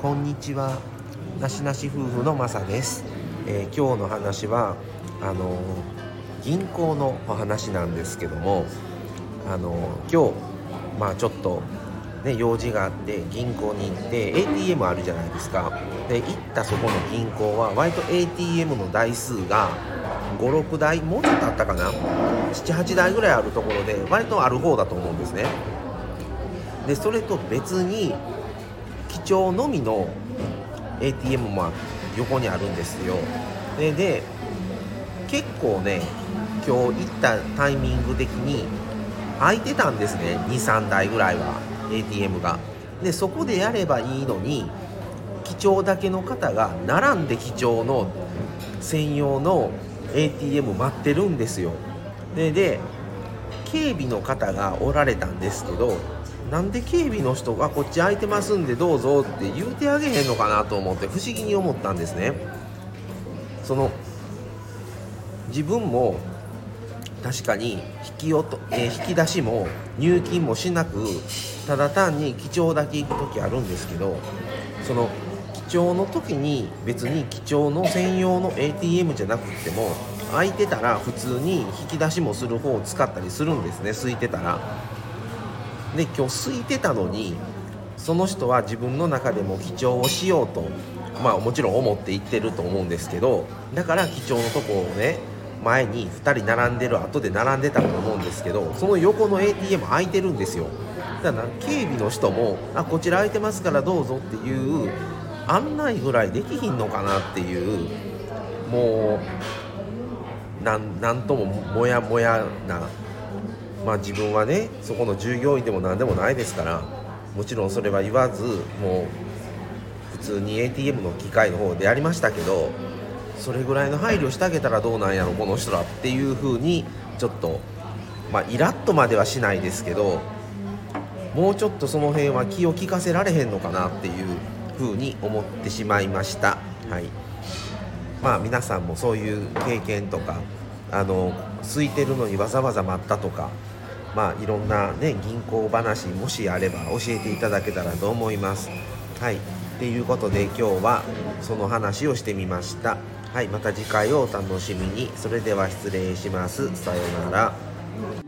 こんにちは。なしなし夫婦のまさです、えー今日の話はあの銀行のお話なんですけどもあの今日まあちょっとね用事があって銀行に行って ATM あるじゃないですか。で行ったそこの銀行は割と ATM の台数が56台もうちょっとあったかな。78台ぐらいあるところで割とある方だと思うんですね。でそれと別に基調のみの ATM も横にあるんですよ。でで結構ね今日行ったタイミング的に空いてたんですね。23台ぐらいは ATM が。でそこでやればいいのに基調だけの方が並んで基調の専用の ATM 待ってるんですよ。でで警備の方がおられたんですけどなんで警備の人がこっち空いてますんでどうぞって言うてあげへんのかなと思って不思議に思ったんですね。その自分も確かに引き落と、えー引き出しも入金もしなくただ単に記帳だけ行く時あるんですけどその記帳の時に別に記帳の専用の ATM じゃなくっても空いてたら普通に引き出しもする方を使ったりするんですね。空いてたら。で今日空いてたのにその人は自分の中でも記帳をしようとまあもちろん思って言ってると思うんですけどだから記帳のとこをね前に2人並んでる後で並んでたと思うんですけどその横の ATM 空いてるんですよ。だから警備の人も「あこちら空いてますからどうぞ」っていう案内ぐらいできひんのかなっていうもうなんとももやもやなまあ自分はねそこの従業員でも何でもないですからもちろんそれは言わずもう普通に ATM の機械の方でやりましたけどそれぐらいの配慮してあげたらどうなんやろこの人らっていう風にちょっとまあイラッとまではしないですけどもうちょっとその辺は気を利かせられへんのかなっていう風に思ってしまいました。はい。まあ皆さんもそういう経験とかあの空いてるのにわざわざ待ったとかまあいろんなね銀行話もしあれば教えていただけたらと思います。はい。っていうことで今日はその話をしてみました。はいまた次回をお楽しみに。それでは失礼します。さようなら。